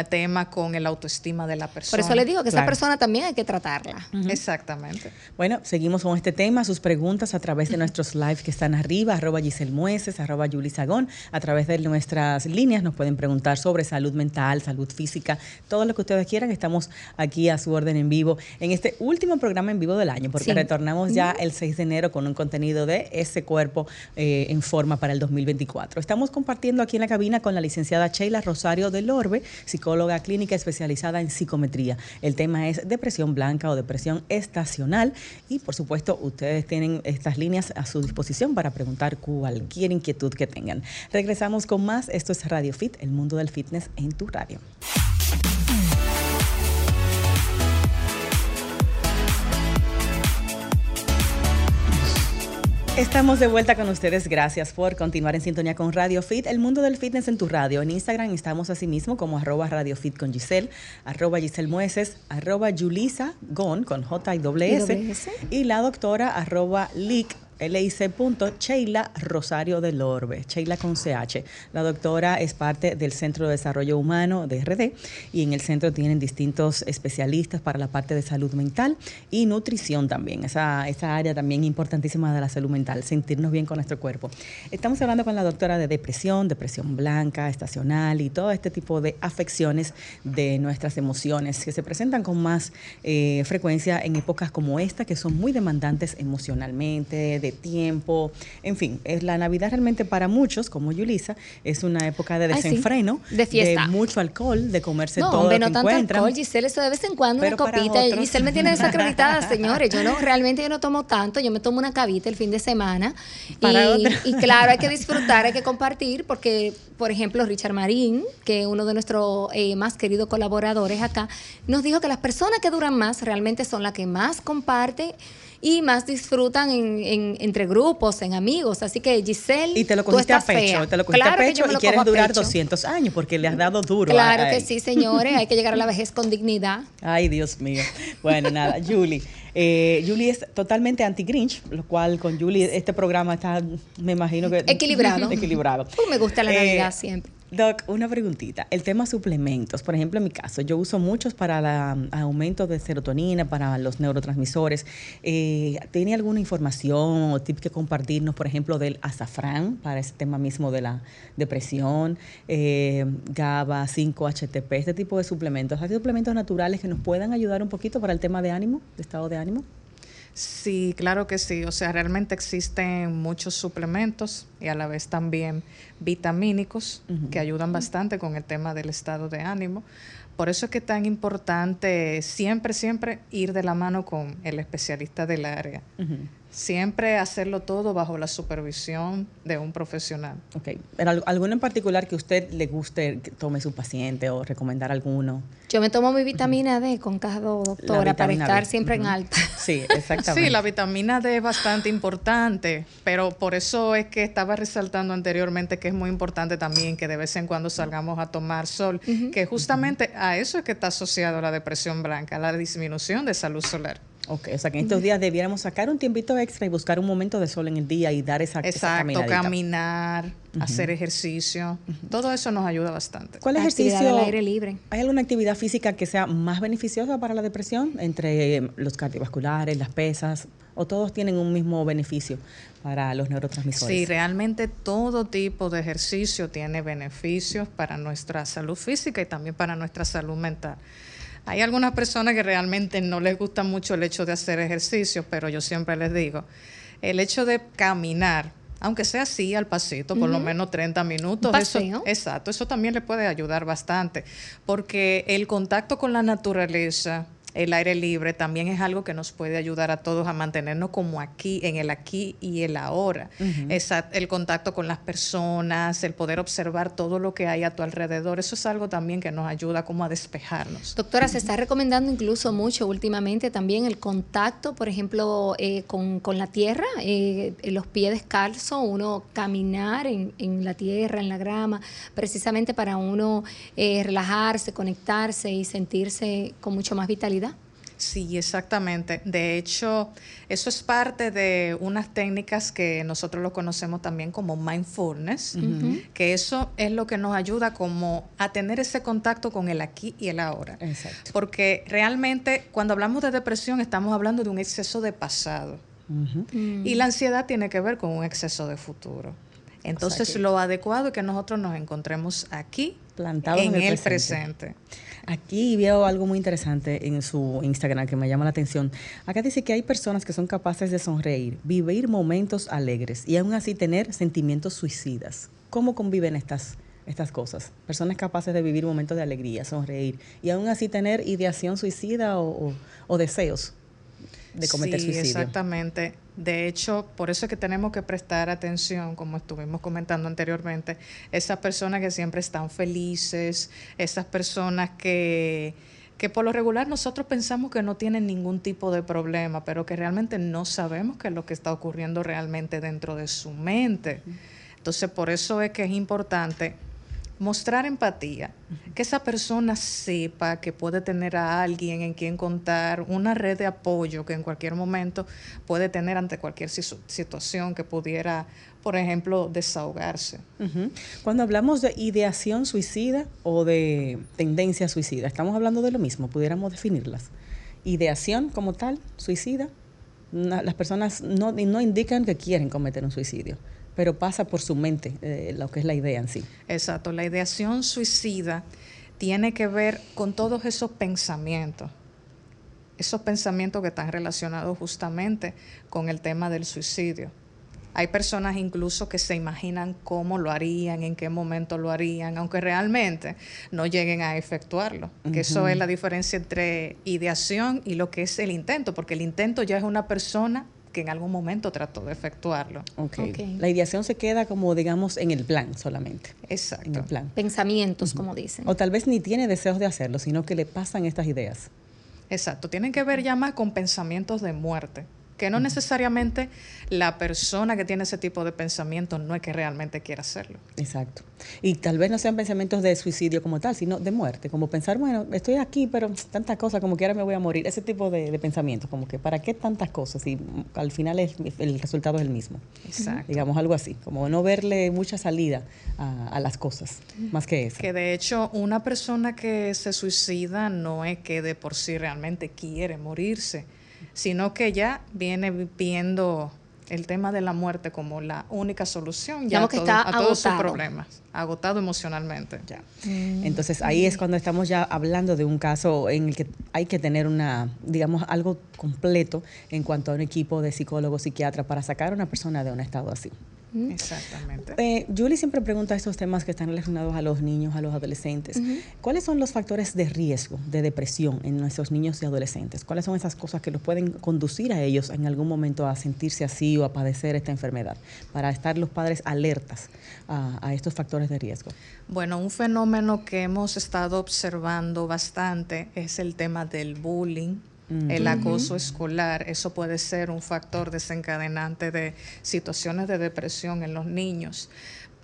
tema con el autoestima de la persona. Por eso le digo que esa persona también hay que tratarla. Exactamente. Bueno, seguimos con este tema, sus preguntas a través de nuestros live que están arriba, arroba Giselle Mueces, arroba Sagón, a través de nuestras líneas nos pueden preguntar sobre salud mental, salud física, todo lo que ustedes quieran, estamos aquí a su orden en vivo en este último programa en vivo del año, porque retornamos ya el 6 de enero con un contenido de ese cuerpo eh, en forma para el 2024. Estamos compartiendo aquí en la cabina con la licenciada Sheila Rosario del Orbe, psicóloga clínica especializada en psicometría. El tema es depresión blanca o depresión estacional y por supuesto ustedes tienen estas líneas a su disposición para preguntar cualquier inquietud que tengan. Regresamos con más. Esto es Radio Fit, el mundo del fitness en tu radio. Estamos de vuelta con ustedes. Gracias por continuar en sintonía con Radio Fit, el mundo del fitness en tu radio. En Instagram estamos asimismo como arroba Radio Fit con Giselle, arroba Giselle Mueces, arroba Julisa Gon con J y S, y la doctora arroba Lick Sheila Rosario del Orbe, Sheila con CH. La doctora es parte del Centro de Desarrollo Humano de RD y en el centro tienen distintos especialistas para la parte de salud mental y nutrición también. Esa, esa área también importantísima de la salud mental, sentirnos bien con nuestro cuerpo. Estamos hablando con la doctora de depresión, depresión blanca, estacional y todo este tipo de afecciones de nuestras emociones que se presentan con más eh, frecuencia en épocas como esta, que son muy demandantes emocionalmente, de tiempo, en fin, es la Navidad realmente para muchos, como Yulisa, es una época de desenfreno, de fiesta, de mucho alcohol, de comerse todo lo que no tanto alcohol, Giselle, eso de vez en cuando una copita, y Giselle me tiene desacreditada, (laughs) señores, yo no, realmente yo no tomo tanto, yo me tomo una cavita el fin de semana, y, claro, hay que (laughs) disfrutar, hay que compartir, porque, por ejemplo, Richard Marín, que es uno de nuestros eh, más queridos colaboradores acá, nos dijo que las personas que duran más realmente son las que más comparten y más disfrutan en, entre grupos, en amigos. Así que Giselle, y te lo cogiste a pecho, te lo cogiste a pecho y quieres durar 200 años porque le has dado duro. Claro que sí, señores, hay que llegar a la (laughs) vejez con dignidad. Ay, Dios mío. Bueno, nada, Julie. Eh, Julie es totalmente anti-Grinch, lo cual con Julie este programa está, me imagino que... Equilibrado. (laughs) equilibrado. Me gusta la Navidad eh, siempre. Doc, una preguntita. El tema suplementos, por ejemplo, en mi caso, yo uso muchos para el aumento de serotonina, para los neurotransmisores. Eh, ¿Tiene alguna información o tip que compartirnos, por ejemplo, del azafrán para ese tema mismo de la depresión, eh, GABA, 5-HTP, este tipo de suplementos? ¿Hay suplementos naturales que nos puedan ayudar un poquito para el tema de ánimo, de estado de ánimo? Sí, claro que sí. O sea, realmente existen muchos suplementos y a la vez también vitamínicos que ayudan bastante con el tema del estado de ánimo. Por eso es que es tan importante siempre, siempre ir de la mano con el especialista del área. Siempre hacerlo todo bajo la supervisión de un profesional. Ok. ¿Pero alguno en particular que usted le guste que tome su paciente o recomendar alguno? Yo me tomo mi vitamina D con cada doctora para estar siempre en alta. Sí, (laughs) exactamente. sí, la vitamina D es bastante importante, pero por eso es que estaba resaltando anteriormente que es muy importante también que de vez en cuando salgamos a tomar sol, que justamente a eso es que está asociado la depresión blanca, la disminución de salud solar. Ok, o sea que en estos días debiéramos sacar un tiempito extra y buscar un momento de sol en el día y dar esa Exacto, caminar, hacer ejercicio. Todo eso nos ayuda bastante. ¿Cuál ejercicio? al aire libre. ¿Hay alguna actividad física que sea más beneficiosa para la depresión entre los cardiovasculares, las pesas? ¿O todos tienen un mismo beneficio para los neurotransmisores? Sí, realmente todo tipo de ejercicio tiene beneficios para nuestra salud física y también para nuestra salud mental. Hay algunas personas que realmente no les gusta mucho el hecho de hacer ejercicio, pero yo siempre les digo, el hecho de caminar, aunque sea así al pasito, por lo menos 30 minutos, eso, exacto, eso también le puede ayudar bastante, porque el contacto con la naturaleza, el aire libre también es algo que nos puede ayudar a todos a mantenernos como aquí, en el aquí y el ahora. el contacto con las personas, el poder observar todo lo que hay a tu alrededor, eso es algo también que nos ayuda como a despejarnos. Doctora, se está recomendando incluso mucho últimamente también el contacto, por ejemplo, eh, con, la tierra, eh, los pies descalzos, uno caminar en, la tierra, en la grama, precisamente para uno eh, relajarse, conectarse y sentirse con mucho más vitalidad Sí, exactamente. De hecho, eso es parte de unas técnicas que nosotros lo conocemos también como mindfulness, que eso es lo que nos ayuda como a tener ese contacto con el aquí y el ahora. Exacto. Porque realmente cuando hablamos de depresión estamos hablando de un exceso de pasado. Mm. Y la ansiedad tiene que ver con un exceso de futuro. Entonces, lo adecuado es que nosotros nos encontremos aquí, plantados en, el, presente. Aquí veo algo muy interesante en su Instagram que me llama la atención. Acá dice que hay personas que son capaces de sonreír, vivir momentos alegres y aún así tener sentimientos suicidas. ¿Cómo conviven estas, estas cosas? Personas capaces de vivir momentos de alegría, sonreír y aún así tener ideación suicida o, o deseos de cometer sí, suicidio. Exactamente. De hecho, por eso es que tenemos que prestar atención, como estuvimos comentando anteriormente, esas personas que siempre están felices, esas personas que, que por lo regular nosotros pensamos que no tienen ningún tipo de problema, pero que realmente no sabemos qué es lo que está ocurriendo realmente dentro de su mente. Entonces, por eso es que es importante mostrar empatía, que esa persona sepa que puede tener a alguien en quien contar, una red de apoyo que en cualquier momento puede tener ante cualquier situación que pudiera, por ejemplo, desahogarse. Cuando hablamos de ideación suicida o de tendencia suicida, ¿estamos hablando de lo mismo? ¿Pudiéramos definirlas? Ideación como tal, suicida, las personas no, no indican que quieren cometer un suicidio pero pasa por su mente eh, lo que es la idea en sí. Exacto, la ideación suicida tiene que ver con todos esos pensamientos, esos pensamientos que están relacionados justamente con el tema del suicidio. Hay personas incluso que se imaginan cómo lo harían, en qué momento lo harían, aunque realmente no lleguen a efectuarlo. Que eso es la diferencia entre ideación y lo que es el intento, porque el intento ya es una persona que en algún momento trató de efectuarlo. Okay. La ideación se queda como, digamos, en el plan solamente. Exacto. En el plan. Pensamientos, como dicen. O tal vez ni tiene deseos de hacerlo, sino que le pasan estas ideas. Exacto. Tienen que ver ya más con pensamientos de muerte que no necesariamente la persona que tiene ese tipo de pensamiento no es que realmente quiera hacerlo. Exacto. Y tal vez no sean pensamientos de suicidio como tal, sino de muerte, como pensar, bueno, estoy aquí, pero tantas cosas, como que ahora me voy a morir. Ese tipo de, pensamientos, como que ¿para qué tantas cosas? Y al final el resultado es el mismo. Exacto. Digamos algo así, como no verle mucha salida a, las cosas, más que eso. Que de hecho una persona que se suicida no es que de por sí realmente quiere morirse, sino que ya viene viendo el tema de la muerte como la única solución ya a, que está a todos sus problemas, agotado emocionalmente. Ya. Mm. Entonces ahí es cuando estamos ya hablando de un caso en el que hay que tener una, digamos, algo completo en cuanto a un equipo de psicólogos, psiquiatras para sacar a una persona de un estado así. Exactamente. Eh, Julie siempre pregunta estos temas que están relacionados a los niños, a los adolescentes. ¿Cuáles son los factores de riesgo de depresión en nuestros niños y adolescentes? ¿Cuáles son esas cosas que los pueden conducir a ellos en algún momento a sentirse así o a padecer esta enfermedad? Para estar los padres alertas a, a estos factores de riesgo. Bueno, un fenómeno que hemos estado observando bastante es el tema del bullying el acoso escolar, eso puede ser un factor desencadenante de situaciones de depresión en los niños.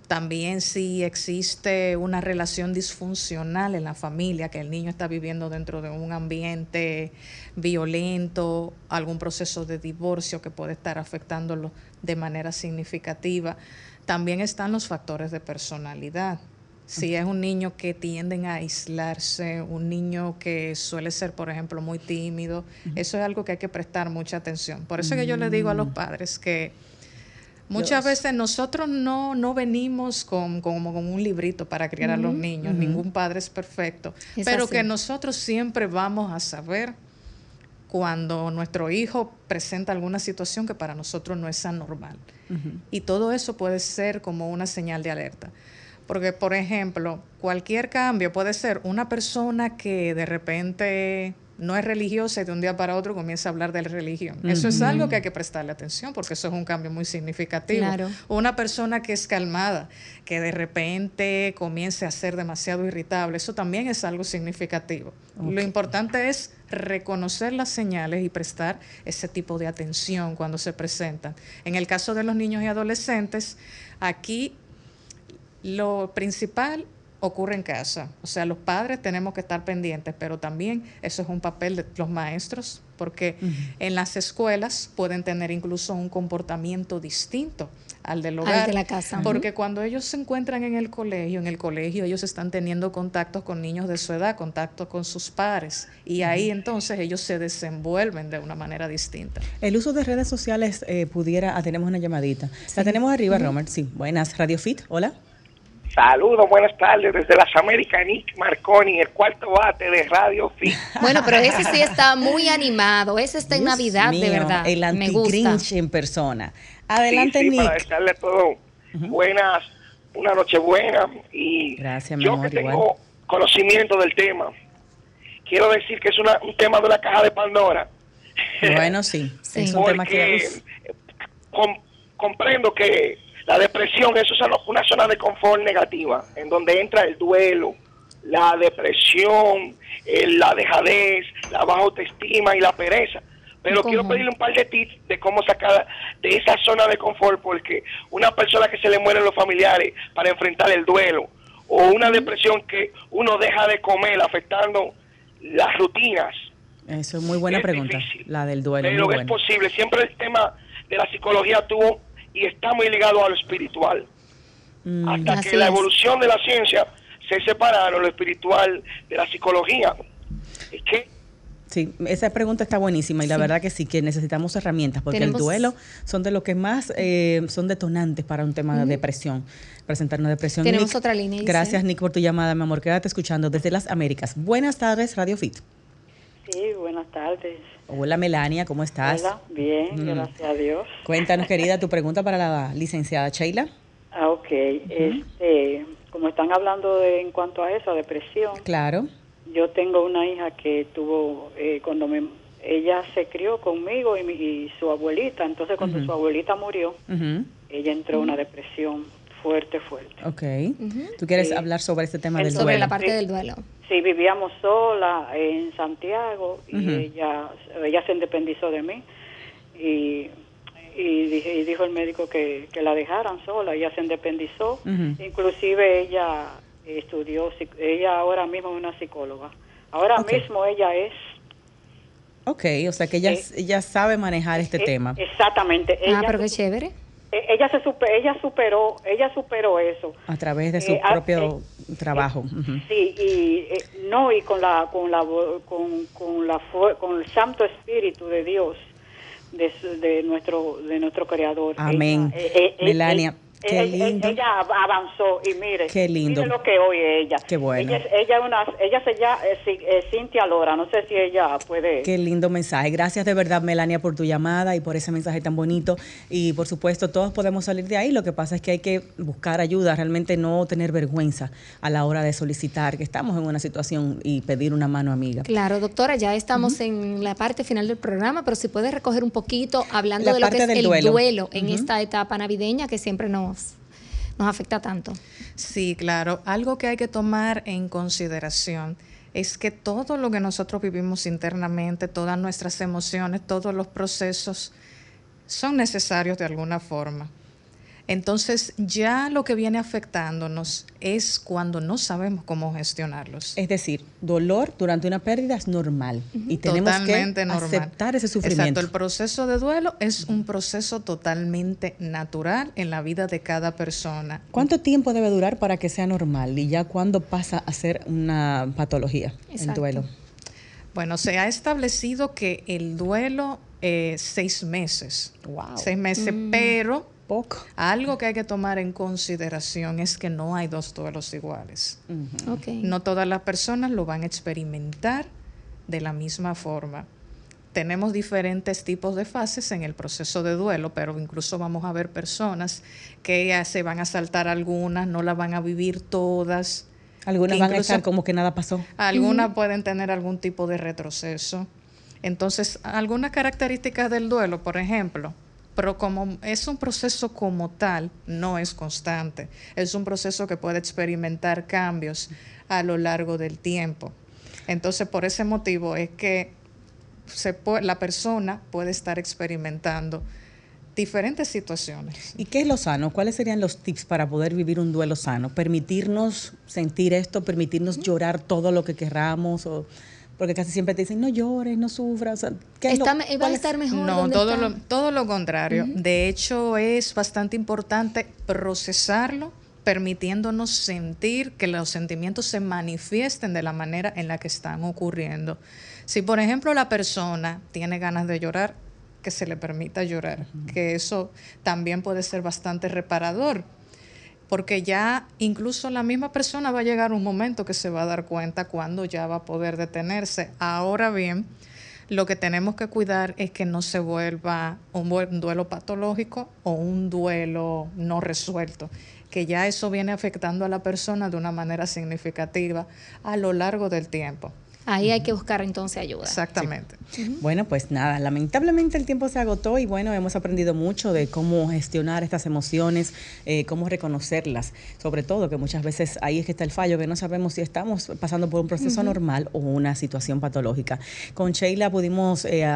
También si existe una relación disfuncional en la familia, que el niño está viviendo dentro de un ambiente violento, algún proceso de divorcio que puede estar afectándolo de manera significativa. También están los factores de personalidad si es un niño que tienden a aislarse, un niño que suele ser, por ejemplo, muy tímido, eso es algo que hay que prestar mucha atención. Por eso que yo le digo a los mm. padres que muchas veces nosotros no, no venimos con, como con un librito para criar a los niños, ningún padre es perfecto, pero que nosotros siempre vamos a saber cuando nuestro hijo presenta alguna situación que para nosotros no es anormal. Y todo eso puede ser como una señal de alerta. Porque, por ejemplo, cualquier cambio puede ser una persona que de repente no es religiosa y de un día para otro comienza a hablar de la religión. Eso es algo que hay que prestarle atención porque eso es un cambio muy significativo. Una persona que es calmada, que de repente comience a ser demasiado irritable, eso también es algo significativo. Lo importante es reconocer las señales y prestar ese tipo de atención cuando se presentan. En el caso de los niños y adolescentes, aquí lo principal ocurre en casa, o sea, los padres tenemos que estar pendientes, pero también eso es un papel de los maestros, porque en las escuelas pueden tener incluso un comportamiento distinto al del hogar. de la casa. Porque cuando ellos se encuentran en el colegio, en el colegio ellos están teniendo contactos con niños de su edad, contactos con sus pares, y ahí entonces ellos se desenvuelven de una manera distinta. El uso de redes sociales eh, pudiera, ah, tenemos una llamadita. La tenemos arriba, Romer. Sí, buenas. Radio Fit, hola. Saludos, buenas tardes desde las Américas, Nick Marconi, el cuarto bate de Radio Fit. (laughs) Bueno, pero ese sí está muy animado, ese está en Navidad, de verdad. El anti-Grinch en persona. Adelante, Nick. Para desearle todo buenas, una noche buena y Gracias, yo que tengo conocimiento del tema, quiero decir que es un tema de la caja de Pandora. Bueno, sí, es un tema que... comprendo que la depresión, eso es una zona de confort negativa, en donde entra el duelo, la depresión, la dejadez, la baja autoestima y la pereza. Pero quiero pedirle un par de tips de cómo sacar de esa zona de confort, porque una persona que se le mueren los familiares para enfrentar el duelo, o una depresión que uno deja de comer afectando las rutinas. Eso es muy buena pregunta, la del duelo. Pero es posible, siempre el tema de la psicología tuvo y está muy ligado a lo espiritual. Mm, Hasta que la evolución de la ciencia se separaron lo espiritual de la psicología. Es que Sí, esa pregunta está buenísima y la verdad que sí, que necesitamos herramientas porque el duelo son de lo que más eh, son detonantes para un tema de depresión, presentar una depresión. Tenemos otra línea. Gracias Nick por tu llamada, mi amor, quédate escuchando desde las Américas. Buenas tardes, Radio Fit. Sí, buenas tardes. Hola Melania, ¿cómo estás? Hola, bien, mm. gracias a Dios. Cuéntanos, querida, tu pregunta para la licenciada Sheila. Ah, ok. este, como están hablando de, en cuanto a eso, depresión. Claro. Yo tengo una hija que tuvo, eh, cuando me, ella se crió conmigo y, y su abuelita, entonces cuando su abuelita murió, ella entró en una depresión fuerte, fuerte. Ok. ¿Tú quieres hablar sobre este tema del duelo? Sobre la parte del duelo. Sí, vivíamos sola en Santiago y ella, ella se independizó de mí. y, y, dijo el médico que, la dejaran sola, ella se independizó, inclusive ella estudió, ella ahora mismo es una psicóloga, ahora mismo ella es... Ok, o sea que ella, eh, ella sabe manejar este eh, tema. Exactamente. ah, pero qué chévere. Eh, ella se ella superó ella superó eso. A través de su eh, propio eh, trabajo. sí y no y con la con la con, con la con el santo espíritu de Dios de, de nuestro de nuestro creador. Amén. Melania Qué lindo. Ella, avanzó y mire, Qué lindo. mire lo que hoy ella. Qué bueno. Ella, ella, una, ella se llama eh, Cintia Lora, no sé si ella puede. Qué lindo mensaje. Gracias de verdad, Melania, por tu llamada y por ese mensaje tan bonito. Y por supuesto, todos podemos salir de ahí. Lo que pasa es que hay que buscar ayuda, realmente no tener vergüenza a la hora de solicitar que estamos en una situación y pedir una mano amiga. Claro, doctora, ya estamos en la parte final del programa, pero si puedes recoger un poquito hablando de lo que es el duelo, en esta etapa navideña que siempre nos nos, afecta tanto. Sí, claro. Algo que hay que tomar en consideración es que todo lo que nosotros vivimos internamente, todas nuestras emociones, todos los procesos, son necesarios de alguna forma. Entonces ya lo que viene afectándonos es cuando no sabemos cómo gestionarlos. Es decir, dolor durante una pérdida es normal y tenemos que aceptar ese sufrimiento. Exacto, el proceso de duelo es un proceso totalmente natural en la vida de cada persona. ¿Cuánto tiempo debe durar para que sea normal y ya cuándo pasa a ser una patología el duelo? Bueno, se ha establecido que el duelo es seis meses. Wow. Seis meses, mm. pero algo que hay que tomar en consideración es que no hay dos duelos iguales. No todas las personas lo van a experimentar de la misma forma. Tenemos diferentes tipos de fases en el proceso de duelo, pero incluso vamos a ver personas que se van a saltar algunas, no las van a vivir todas. Algunas van a estar como que nada pasó. Algunas pueden tener algún tipo de retroceso. Entonces, algunas características del duelo, por ejemplo, pero como es un proceso como tal, no es constante. Es un proceso que puede experimentar cambios a lo largo del tiempo. Entonces, por ese motivo es que se la persona puede estar experimentando diferentes situaciones. ¿Y qué es lo sano? ¿Cuáles serían los tips para poder vivir un duelo sano? ¿Permitirnos sentir esto? ¿Permitirnos llorar todo lo que queramos? O porque casi siempre te dicen, no llores, no sufras. va a estar mejor. No, todo lo, todo lo contrario. De hecho, es bastante importante procesarlo, permitiéndonos sentir que los sentimientos se manifiesten de la manera en la que están ocurriendo. Si, por ejemplo, la persona tiene ganas de llorar, que se le permita llorar, que eso también puede ser bastante reparador porque ya incluso la misma persona va a llegar un momento que se va a dar cuenta cuando ya va a poder detenerse. Ahora bien, lo que tenemos que cuidar es que no se vuelva un duelo patológico o un duelo no resuelto, que ya eso viene afectando a la persona de una manera significativa a lo largo del tiempo. Ahí hay que buscar entonces ayuda. Exactamente. Bueno, pues nada, lamentablemente el tiempo se agotó y bueno, hemos aprendido mucho de cómo gestionar estas emociones, eh, cómo reconocerlas, sobre todo que muchas veces ahí es que está el fallo, que no sabemos si estamos pasando por un proceso normal o una situación patológica. Con Sheila pudimos eh,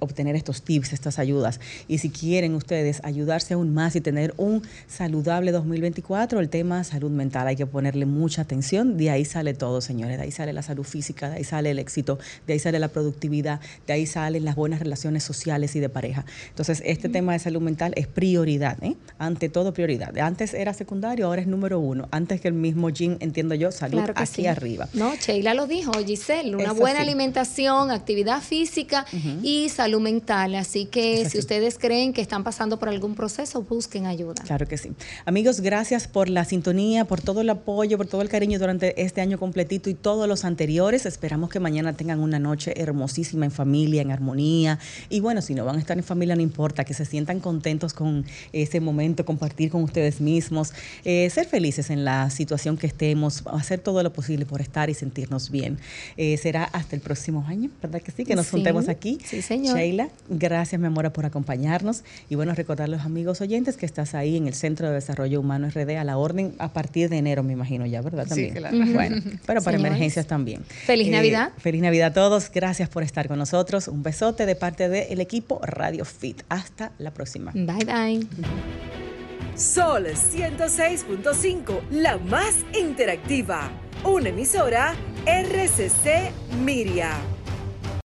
obtener estos tips, estas ayudas. Y si quieren ustedes ayudarse aún más y tener un saludable 2024, el tema salud mental hay que ponerle mucha atención, de ahí sale todo, señores, de ahí sale la salud física, de ahí sale el éxito, de ahí sale la productividad, de ahí salen las buenas relaciones sociales y de pareja. Entonces, este tema de salud mental es prioridad, ¿eh? ante todo prioridad. Antes era secundario, ahora es número uno. Antes que el mismo Jim, entiendo yo, salud aquí arriba. No, Sheila lo dijo, Giselle, una buena alimentación, actividad física y salud mental. Así que si ustedes creen que están pasando por algún proceso, busquen ayuda. Claro que sí. Amigos, gracias por la sintonía, por todo el apoyo, por todo el cariño durante este año completito y todos los anteriores. Esperamos que mañana tengan una noche hermosísima en familia, en armonía. Y bueno, si no van a estar en familia, no importa, que se sientan contentos con ese momento, compartir con ustedes mismos, eh, ser felices en la situación que estemos, hacer todo lo posible por estar y sentirnos bien. Eh, será hasta el próximo año, ¿verdad que sí? Que nos juntemos aquí. Sí, señor. Sheila, gracias, mi amor, por acompañarnos. Y bueno, recordar a los amigos oyentes que estás ahí en el Centro de Desarrollo Humano RD a la orden a partir de enero, me imagino ya, ¿verdad? También. Sí, claro. Bueno, pero para emergencias también. Feliz Navidad Navidad. feliz Navidad a todos. Gracias por estar con nosotros. Un besote de parte del equipo Radio Fit. Hasta la próxima. Bye bye. Sol 106.5, la más interactiva. Una emisora RCC Miria.